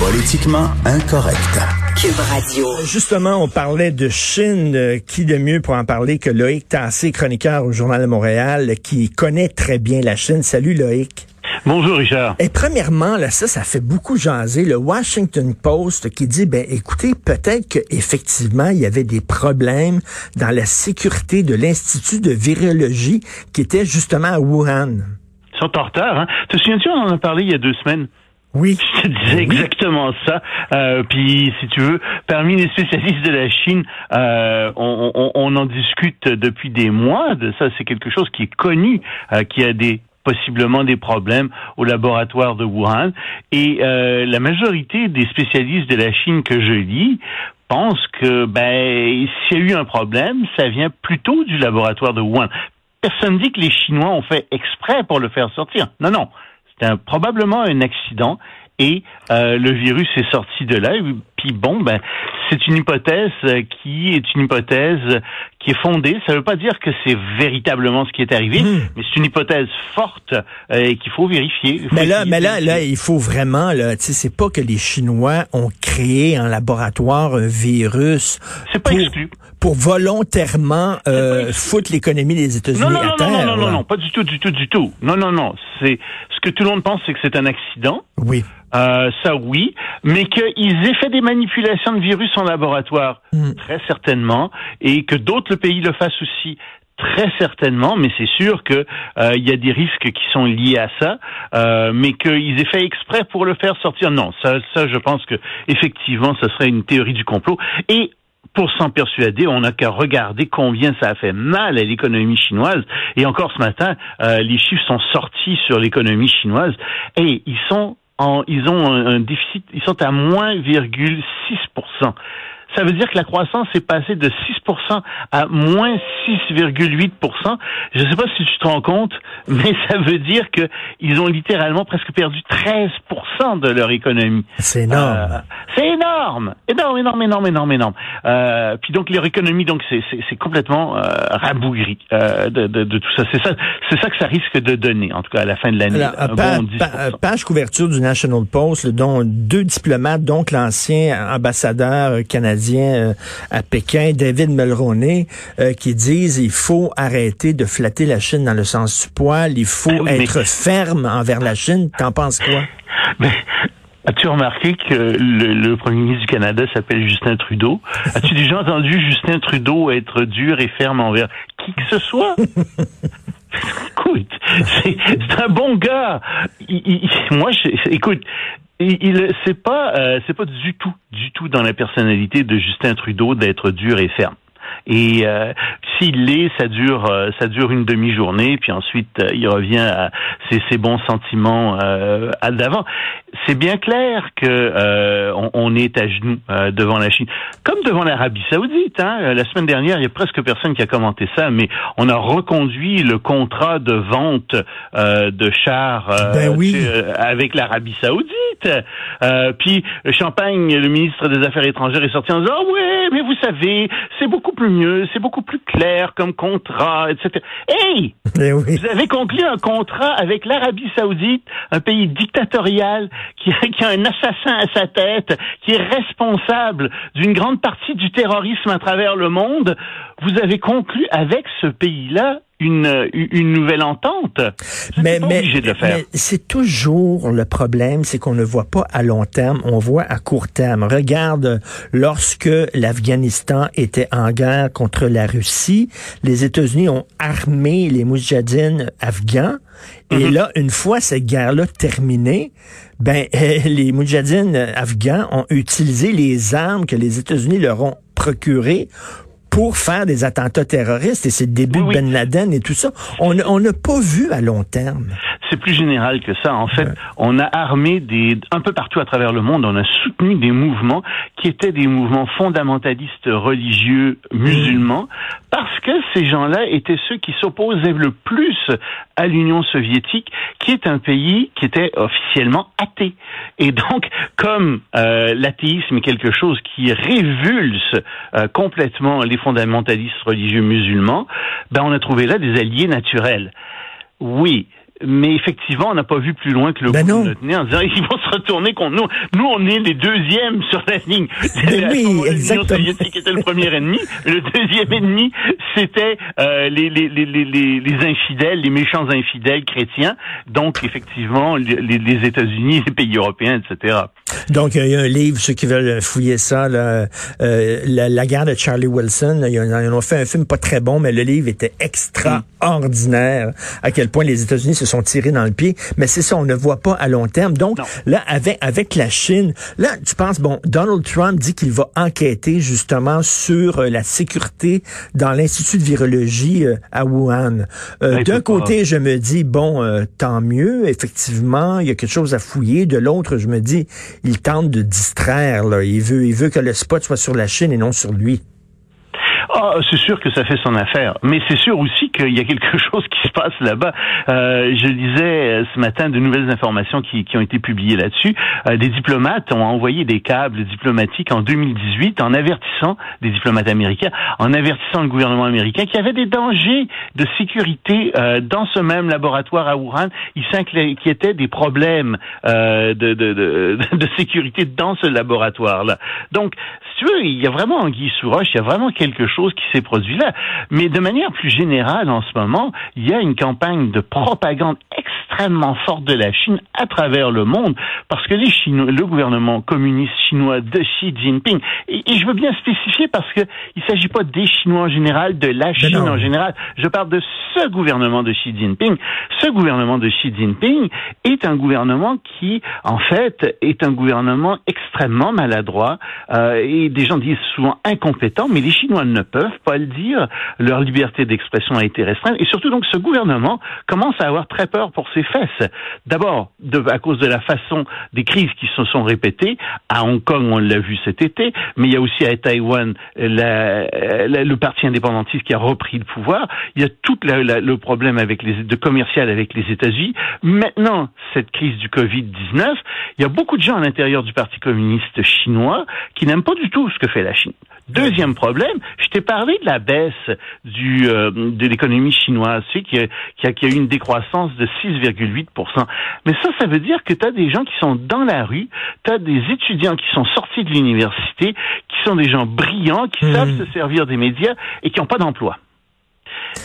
Politiquement incorrect. Cube Radio. Justement, on parlait de Chine. Euh, Qui de mieux pour en parler que Loïc Tassé, chroniqueur au Journal de Montréal, qui connaît très bien la Chine? Salut Loïc. Bonjour Richard. Et premièrement, là, ça, ça fait beaucoup jaser. Le Washington Post qui dit, ben, écoutez, peut-être qu'effectivement, il y avait des problèmes dans la sécurité de l'Institut de virologie qui était justement à Wuhan. Ils sont en retard, hein? Te souviens-tu, on en a parlé il y a deux semaines? Oui. Je te disais exactement ça. Euh, puis, si tu veux, parmi les spécialistes de la Chine, euh, on, on, on, en discute depuis des mois de ça. C'est quelque chose qui est connu, euh, qui a des possiblement des problèmes au laboratoire de Wuhan. Et euh, la majorité des spécialistes de la Chine que je lis pensent que ben s'il y a eu un problème, ça vient plutôt du laboratoire de Wuhan. Personne dit que les Chinois ont fait exprès pour le faire sortir. Non, non. C'était probablement un accident et euh, le virus est sorti de là. Puis bon, ben c'est une hypothèse qui est une hypothèse qui est fondée. Ça ne veut pas dire que c'est véritablement ce qui est arrivé, mmh. mais c'est une hypothèse forte euh, et qu'il faut vérifier. Faut mais là, mais là, là, il faut vraiment là. Tu sais, c'est pas que les Chinois ont créé en laboratoire un virus. C'est pas pour, exclu. Pour volontairement euh, foutre l'économie des États-Unis non, non, à non, terre. Non, non, non, non, pas du tout, du tout, du tout. Non, non, non. C'est ce que tout le monde pense, c'est que c'est un accident. Oui. Euh, ça oui, mais qu'ils aient fait des manipulations de virus en laboratoire, mmh. très certainement, et que d'autres pays le fassent aussi, très certainement, mais c'est sûr que euh, il y a des risques qui sont liés à ça, euh, mais qu'ils aient fait exprès pour le faire sortir, non, ça, ça, je pense que effectivement, ce serait une théorie du complot. Et pour s'en persuader, on n'a qu'à regarder combien ça a fait mal à l'économie chinoise. Et encore ce matin, euh, les chiffres sont sortis sur l'économie chinoise et ils sont en, ils ont un, un déficit, ils sont à moins 0,6 ça veut dire que la croissance est passée de 6% à moins 6,8%. Je ne sais pas si tu te rends compte, mais ça veut dire que ils ont littéralement presque perdu 13% de leur économie. C'est énorme. Euh, c'est énorme, énorme, énorme, énorme, énorme, énorme. Euh, puis donc leur économie, donc c'est complètement euh, rabougri euh, de, de, de, tout ça. C'est ça, c'est ça que ça risque de donner, en tout cas à la fin de l'année. Bon pa page couverture du National Post, dont deux diplomates, donc l'ancien ambassadeur canadien à Pékin, David Mulroney, euh, qui disent il faut arrêter de flatter la Chine dans le sens du poil, il faut Ah être mais... ferme envers la Chine. T'en penses quoi? Mais... As-tu remarqué que le, le, premier ministre du Canada s'appelle Justin Trudeau? As-tu déjà entendu Justin Trudeau être dur et ferme envers qui que ce soit? écoute, c'est un bon gars. Il, il, moi, je, écoute, il, il c'est pas, euh, c'est pas du tout, du tout dans la personnalité de Justin Trudeau d'être dur et ferme. Et euh, s'il l'est, ça dure, euh, ça dure une demi-journée, puis ensuite euh, il revient à ses, ses bons sentiments euh, à d'avant. C'est bien clair que euh, on, on, est à genoux devant la Chine, comme devant l'Arabie Saoudite. Hein. La semaine dernière, il y a presque personne qui a commenté ça, mais on a reconduit le contrat de vente de chars ben oui. avec l'Arabie Saoudite. Puis Champagne, le ministre des Affaires étrangères, est sorti en disant oh, ouais, mais vous savez, c'est beaucoup plus mieux, c'est beaucoup plus clair comme contrat, etc. Hey! Eh oui. Vous avez conclu un contrat avec l'Arabie Saoudite, un pays dictatorial qui a, un assassin à sa tête, qui est responsable d'une grande partie du terrorisme à travers le monde. Vous avez conclu avec ce pays-là une, une nouvelle entente. Mais, mais, mais c'est toujours le problème, c'est qu'on ne voit pas à long terme, on voit à court terme. Regarde, lorsque l'Afghanistan était en guerre contre la Russie, les États-Unis ont armé les moudjahidines afghans. Et mm -hmm. là, une fois cette guerre-là terminée, ben les moudjahidines afghans ont utilisé les armes que les États-Unis leur ont procurées pour faire des attentats terroristes et c'est le début oui, oui. de Ben Laden et tout ça. On n'a pas vu à long terme. C'est plus général que ça. En fait, on a armé des un peu partout à travers le monde, on a soutenu des mouvements qui étaient des mouvements fondamentalistes religieux musulmans parce que ces gens-là étaient ceux qui s'opposaient le plus à l'Union soviétique, qui est un pays qui était officiellement athée. Et donc, comme euh, l'athéisme est quelque chose qui révulse euh, complètement les fondamentalistes religieux musulmans, ben on a trouvé là des alliés naturels. Oui, mais effectivement, on n'a pas vu plus loin que le ben bout de notre nez en disant ils vont se retourner contre nous. Nous, on est les deuxièmes sur la ligne. Oui, exactement. soviétique était le premier ennemi. Le deuxième ennemi, c'était euh, les, les, les, les, les infidèles, les méchants infidèles chrétiens. Donc, effectivement, les, les États-Unis, les pays européens, etc. Donc, il y a un livre, ceux qui veulent fouiller ça, là, euh, la, la, guerre de Charlie Wilson. ils, ont, fait un film pas très bon, mais le livre était extraordinaire. À quel point les États-Unis se sont tirés dans le pied. Mais c'est ça, on ne voit pas à long terme. Donc, là, avec, avec la Chine, là, tu penses, bon, Donald Trump dit qu'il va enquêter justement sur euh, la sécurité dans l'Institut de virologie euh, à Wuhan. Euh, d'un côté, je me dis, bon, tant mieux, effectivement, il y a quelque chose à fouiller. De l'autre, je me dis, il tente de distraire. Là. Il veut, il veut que le spot soit sur la Chine et non sur lui. Ah, c'est sûr que ça fait son affaire, mais c'est sûr aussi qu'il y a quelque chose qui se passe là-bas. Euh, je lisais euh, ce matin de nouvelles informations qui, qui ont été publiées là-dessus. Euh, des diplomates ont envoyé des câbles diplomatiques en 2018 en avertissant des diplomates américains, en avertissant le gouvernement américain qu'il y avait des dangers de sécurité euh, dans ce même laboratoire à Wuhan. Il s'inquiétait des problèmes euh, de, de, de, de sécurité dans ce laboratoire-là. Donc, tu veux, il y a vraiment anguille sous roche, il y a vraiment quelque chose qui s'est produit là. Mais de manière plus générale, en ce moment, il y a une campagne de propagande extrêmement forte de la Chine à travers le monde, parce que les Chinois, le gouvernement communiste chinois de Xi Jinping, et, je veux bien spécifier parce que il s'agit pas des Chinois en général, de la Chine en général. Je parle de ce gouvernement de Xi Jinping. Ce gouvernement de Xi Jinping est un gouvernement qui, en fait, est un gouvernement extrêmement maladroit euh, et des gens disent souvent incompétent, mais les Chinois ne peuvent pas le dire. Leur liberté d'expression a été restreinte. Et surtout, donc, ce gouvernement commence à avoir très peur pour ses fesses. D'abord, à cause de la façon des crises qui se sont répétées. À Hong Kong, on l'a vu cet été, mais il y a aussi à Taïwan le parti indépendantiste qui a repris le pouvoir. Il y a tout le problème avec les, de commercial avec les États-Unis. Maintenant, cette crise du Covid-19, il y a beaucoup de gens à l'intérieur du Parti communiste chinois qui n'aiment pas du tout ce que fait la Chine. Deuxième problème, je t'ai parlé de la baisse du, euh, de l'économie chinoise, tu sais, qui, a, qui, a, qui a eu une décroissance de 6,8 Mais ça, ça veut dire que tu as des gens qui sont dans la rue, tu as des étudiants qui sont sortis de l'université, qui sont des gens brillants, qui mmh. savent se servir des médias et qui n'ont pas d'emploi.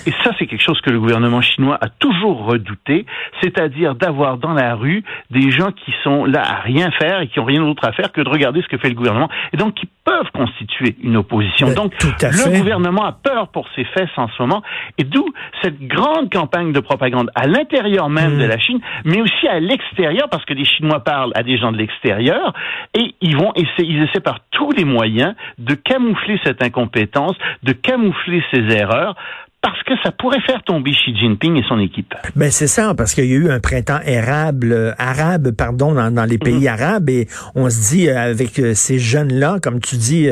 Et ça, c'est quelque chose que le gouvernement chinois a toujours redouté, c'est-à-dire d'avoir dans la rue des gens qui sont là à rien faire et qui ont rien d'autre à faire que de regarder ce que fait le gouvernement, et donc qui peuvent constituer une opposition. donc, le gouvernement a peur pour ses fesses en ce moment, et d'où cette grande campagne de propagande à l'intérieur même hmm. de la Chine, mais aussi à l'extérieur, parce que les Chinois parlent à des gens de l'extérieur, et ils vont essayer, ils essaient par tous les moyens de camoufler cette incompétence, de camoufler ces erreurs, parce que ça pourrait faire tomber Xi Jinping et son équipe. Ben c'est ça, parce qu'il y a eu un printemps érable, euh, arabe, pardon, dans, les pays mhm. arabes, et on se dit euh, avec euh, ces jeunes-là, comme tu dis,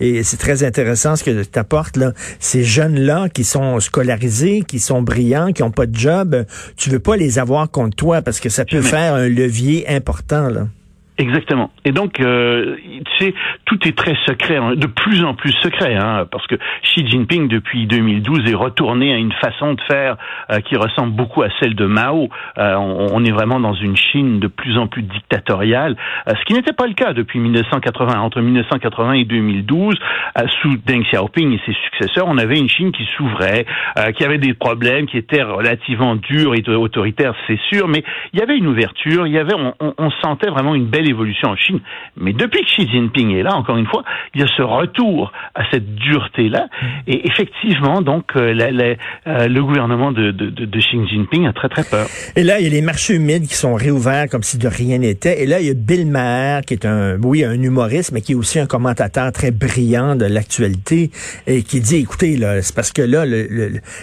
et c'est très intéressant ce que tu apportes là, ces jeunes-là qui sont scolarisés, qui sont brillants, qui ont pas de job, tu veux pas les avoir contre toi parce que ça peut faire un levier important là. Exactement. Et donc, euh, tu sais, tout est très secret, hein, de plus en plus secret, hein, parce que Xi Jinping, depuis 2012, est retourné à une façon de faire euh, qui ressemble beaucoup à celle de Mao. Euh, on, est vraiment dans une Chine de plus en plus dictatoriale, euh, ce qui n'était pas le cas depuis 1980. Entre 1980 et 2012, sous Deng Xiaoping et ses successeurs, on avait une Chine qui s'ouvrait, qui avait des problèmes, qui étaient relativement durs et autoritaires, c'est sûr, mais il y avait une ouverture, il y avait, on sentait vraiment une belle l'évolution en Chine. Mais depuis que Xi Jinping est là, encore une fois, il y a ce retour à cette dureté-là. Et effectivement, donc, euh, le gouvernement de, de, de, Xi Jinping a très, très peur. Et là, il y a les marchés humides qui sont réouverts comme si de rien n'était. Et là, il y a Bill Maher, qui est un, oui, un humoriste, mais qui est aussi un commentateur très brillant de l'actualité, et qui dit, écoutez, là, c'est parce que là, le,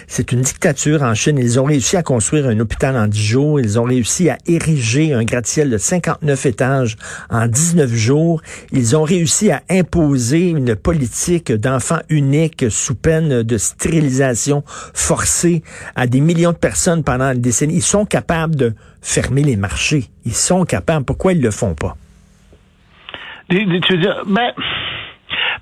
c'est une dictature en Chine. Ils ont réussi à construire un hôpital en 10 jours. Ils ont réussi à ériger un gratte-ciel de 59 étages en 19 jours. Ils ont réussi à imposer une politique d'enfants uniques sous peine de stérilisation forcée à des millions de personnes pendant une décennie. Ils sont capables de fermer les marchés. Ils sont capables. Pourquoi ils le font pas? Tu veux dire, ben,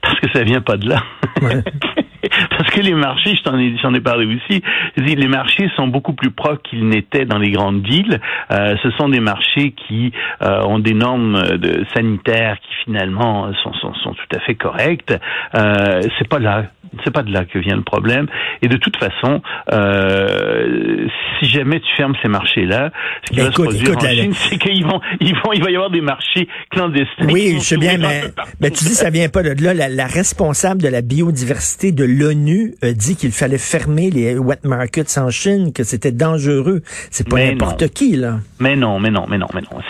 parce que ça vient pas de là. Parce que les marchés, je t'en ai, j'en ai parlé aussi, les marchés sont beaucoup plus propres qu'ils n'étaient dans les grandes villes. Euh, ce sont des marchés qui euh, ont des normes de, sanitaires qui finalement sont, sont, sont tout à fait correctes. Euh, c'est pas là, c'est pas de là que vient le problème. Et de toute façon, euh, si jamais tu fermes ces marchés-là, ce qui va se produire en Chine, c'est qu'ils vont, ils vont, il va y avoir des marchés clandestins. Oui, je sais bien, mais, mais tu dis ça vient pas de là. La, la responsable de la biodiversité de l'ONU a dit qu'il fallait fermer les wet markets en Chine, que c'était dangereux. C'est pas n'importe qui, là. Mais non, mais non, mais non, mais non.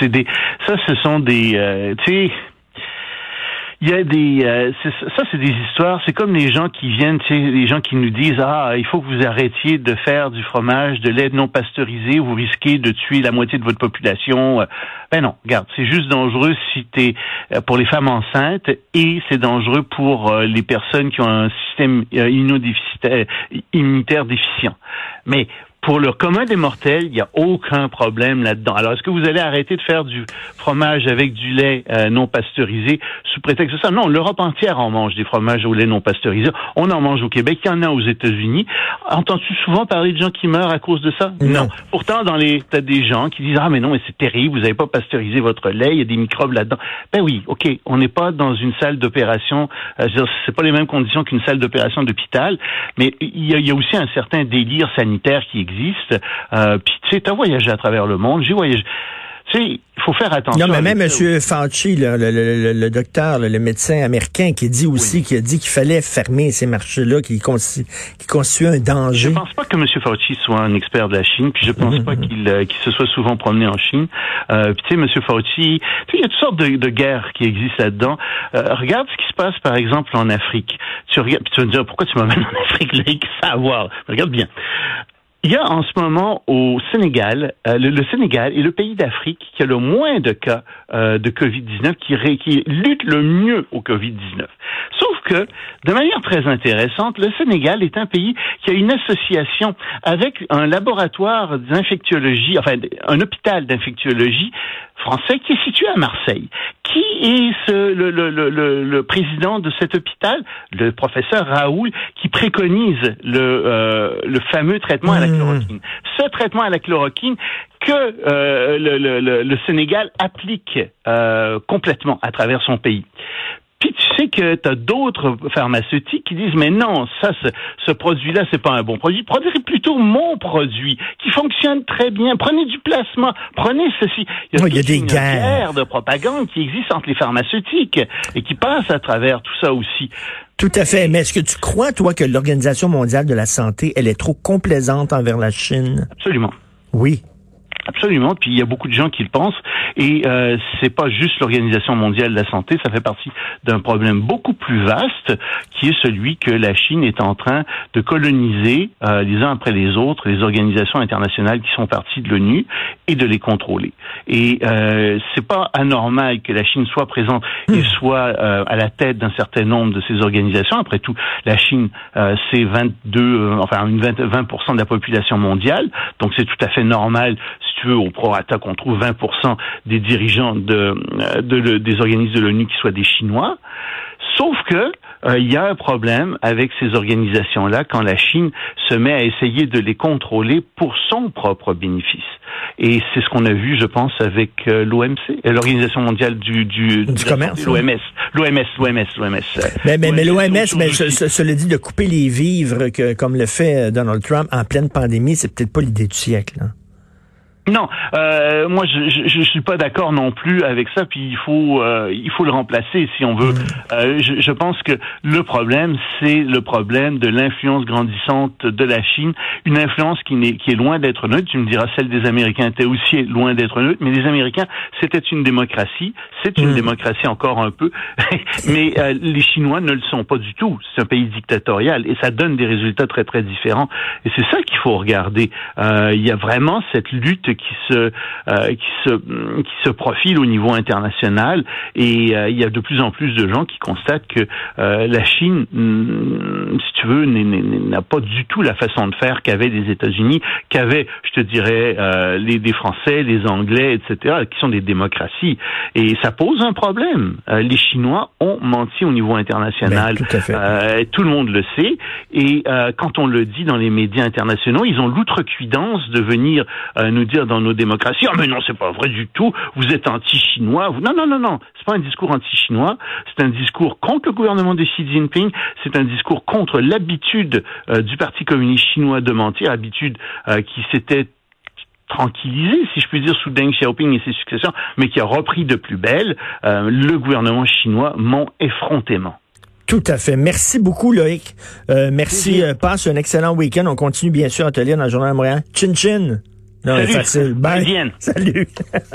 C'est, des, ça, ce sont des, euh, tu sais, il y a des euh, ça c'est des histoires. C'est comme les gens qui viennent tu sais les gens qui nous disent ah il faut que vous arrêtiez de faire du fromage de lait non pasteurisé vous risquez de tuer la moitié de votre population. Ben non regarde c'est juste dangereux si t'es euh, pour les femmes enceintes et c'est dangereux pour euh, les personnes qui ont un système immunitaire déficient. Mais pour le commun des mortels, il n'y a aucun problème là-dedans. Alors, est-ce que vous allez arrêter de faire du fromage avec du lait euh, non pasteurisé sous prétexte de ça? Non, l'Europe entière en mange des fromages au lait non pasteurisé. On en mange au Québec, il y en a aux États-Unis. Entends-tu souvent parler de gens qui meurent à cause de ça? Non. Pourtant, dans les, t'as des gens qui disent, ah, mais non, mais c'est terrible, vous n'avez pas pasteurisé votre lait, il y a des microbes là-dedans. Ben oui, OK, on n'est pas dans une salle d'opération, euh, c'est pas les mêmes conditions qu'une salle d'opération d'hôpital, mais il y, a, il y a aussi un certain délire sanitaire qui existe existe. Euh, Puis tu sais, t'as voyagé à travers le monde, j'ai voyagé. Tu sais, il faut faire attention. Non, mais même M. Fauci, le, le, le, docteur, le médecin américain, qui dit aussi, qui a dit qu'il fallait fermer ces marchés-là, qui, constituent, qui un danger. Je pense pas que M. Fauci soit un expert de la Chine, puis je pense pas qu'il euh, qu'il se soit souvent promené en Chine. Euh, puis tu sais, M. Fauci, il y a toutes sortes de, de guerres qui existent là-dedans. Euh, regarde ce qui se passe, par exemple, en Afrique. Tu regardes, puis tu vas me dire, pourquoi tu m'amènes en Afrique, là, ça à voir. Regarde bien. Il y a en ce moment au Sénégal, euh, le, Sénégal est le pays d'Afrique qui a le moins de cas euh, de Covid-19, qui, qui, lutte le mieux au Covid-19. Sauf que, de manière très intéressante, le Sénégal est un pays qui a une association avec un laboratoire d'infectiologie, enfin un hôpital d'infectiologie français qui est situé à Marseille. Qui est ce, le, le, le, le, président de cet hôpital? Le professeur Raoul, qui préconise le, euh, le fameux traitement à la mmh. chloroquine. Ce traitement à la chloroquine que euh, le, le, le, Sénégal applique euh, complètement à travers son pays. Puis tu sais que tu as d'autres pharmaceutiques qui disent mais non, ça ce, ce produit-là c'est pas un bon produit, prenez plutôt mon produit qui fonctionne très bien, prenez du plasma, prenez ceci. Il y a, il y a des une guerres de propagande qui existe entre les pharmaceutiques et qui passe à travers tout ça aussi. Tout à fait. Mais est-ce que tu crois, toi, que l'Organisation mondiale de la santé, elle est trop complaisante envers la Chine? Absolument. Oui. Absolument. Puis il y a beaucoup de gens qui le pensent. Et euh, c'est pas juste l'Organisation mondiale de la santé, ça fait partie d'un problème beaucoup plus vaste, qui est celui que la Chine est en train de coloniser euh, les uns après les autres les organisations internationales qui sont parties de l'ONU et de les contrôler. Et euh, c'est pas anormal que la Chine soit présente et hmm. soit euh, à la tête d'un certain nombre de ces organisations. Après tout, la Chine, euh, c'est 22, euh, enfin 20, 20 de la population mondiale, donc c'est tout à fait normal tu veux, au prorata qu'on trouve 20% des dirigeants de, de, des organismes de l'ONU qui soient des Chinois. Sauf que euh, il y a un problème avec ces organisations-là quand la Chine se met à essayer de les contrôler pour son propre bénéfice. Et c'est ce qu'on a vu, je pense, avec euh, l'OMC, euh, l'Organisation mondiale du, du, du commerce. L'OMS, l'OMS, l'OMS, l'OMS. Mais, mais, mais l'OMS, mais cela dit, de couper les vivres que, comme le fait Donald Trump en pleine pandémie, c'est peut-être pas l'idée du siècle. Là. Non, euh, moi je, je, suis pas d'accord non plus avec ça. Puis il faut euh, il faut le remplacer si on veut. Mm. Euh, je, je, pense que le problème c'est le problème de l'influence grandissante de la Chine, une influence qui n'est qui est loin d'être neutre. Tu me diras celle des Américains était aussi loin d'être neutre, mais les Américains c'était une démocratie, c'est une mm. démocratie encore un peu, mais euh, les Chinois ne le sont pas du tout. C'est un pays dictatorial et ça donne des résultats très très différents. Et c'est ça qu'il faut regarder. Euh, il y a vraiment cette lutte qui se euh, qui se qui se profile au niveau international et euh, il y a de plus en plus de gens qui constatent que euh, la Chine, mm, si tu veux, n'a pas du tout la façon de faire qu'avaient les États-Unis, qu'avaient, je te dirais, les, les, Français, les Anglais, etc., qui sont des démocraties. Et ça pose un problème. les Chinois ont menti au niveau international. Ben, tout, tout, le monde le sait. Et quand on le dit dans les médias internationaux, ils ont l'outrecuidance de venir nous dire dans nos démocraties. Ah mais non, c'est pas vrai du tout. Vous êtes anti-chinois. Non, non, non, non. C'est pas un discours anti-chinois. C'est un discours contre le gouvernement de Xi Jinping. C'est un discours contre l'habitude euh, du Parti communiste chinois de mentir, habitude euh, qui s'était tranquillisé, si je puis dire, sous Deng Xiaoping et ses successeurs, mais qui a repris de plus belle. Euh, le gouvernement chinois ment effrontément. Tout à fait. Merci beaucoup, Loïc. merci. passe un excellent week-end. On continue, bien sûr, à te lire dans le Journal de Montréal. Chin Chin. Non, Salut. facile. Bye. Salut.